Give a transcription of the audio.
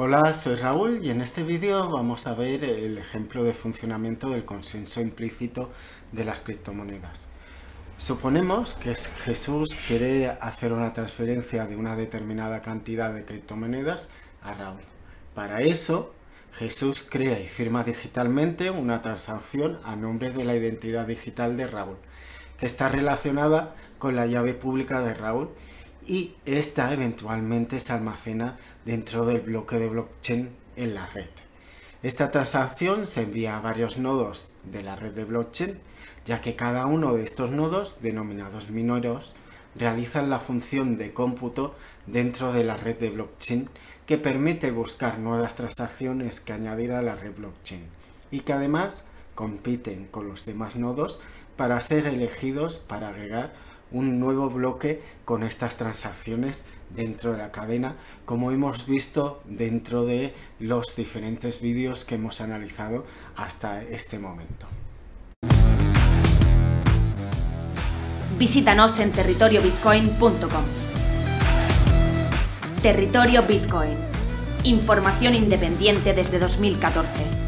Hola, soy Raúl y en este vídeo vamos a ver el ejemplo de funcionamiento del consenso implícito de las criptomonedas. Suponemos que Jesús quiere hacer una transferencia de una determinada cantidad de criptomonedas a Raúl. Para eso, Jesús crea y firma digitalmente una transacción a nombre de la identidad digital de Raúl, que está relacionada con la llave pública de Raúl y esta eventualmente se almacena dentro del bloque de blockchain en la red. Esta transacción se envía a varios nodos de la red de blockchain, ya que cada uno de estos nodos, denominados mineros, realizan la función de cómputo dentro de la red de blockchain que permite buscar nuevas transacciones que añadir a la red blockchain y que además compiten con los demás nodos para ser elegidos para agregar un nuevo bloque con estas transacciones dentro de la cadena como hemos visto dentro de los diferentes vídeos que hemos analizado hasta este momento. Visítanos en territoriobitcoin.com. Territorio Bitcoin. Información independiente desde 2014.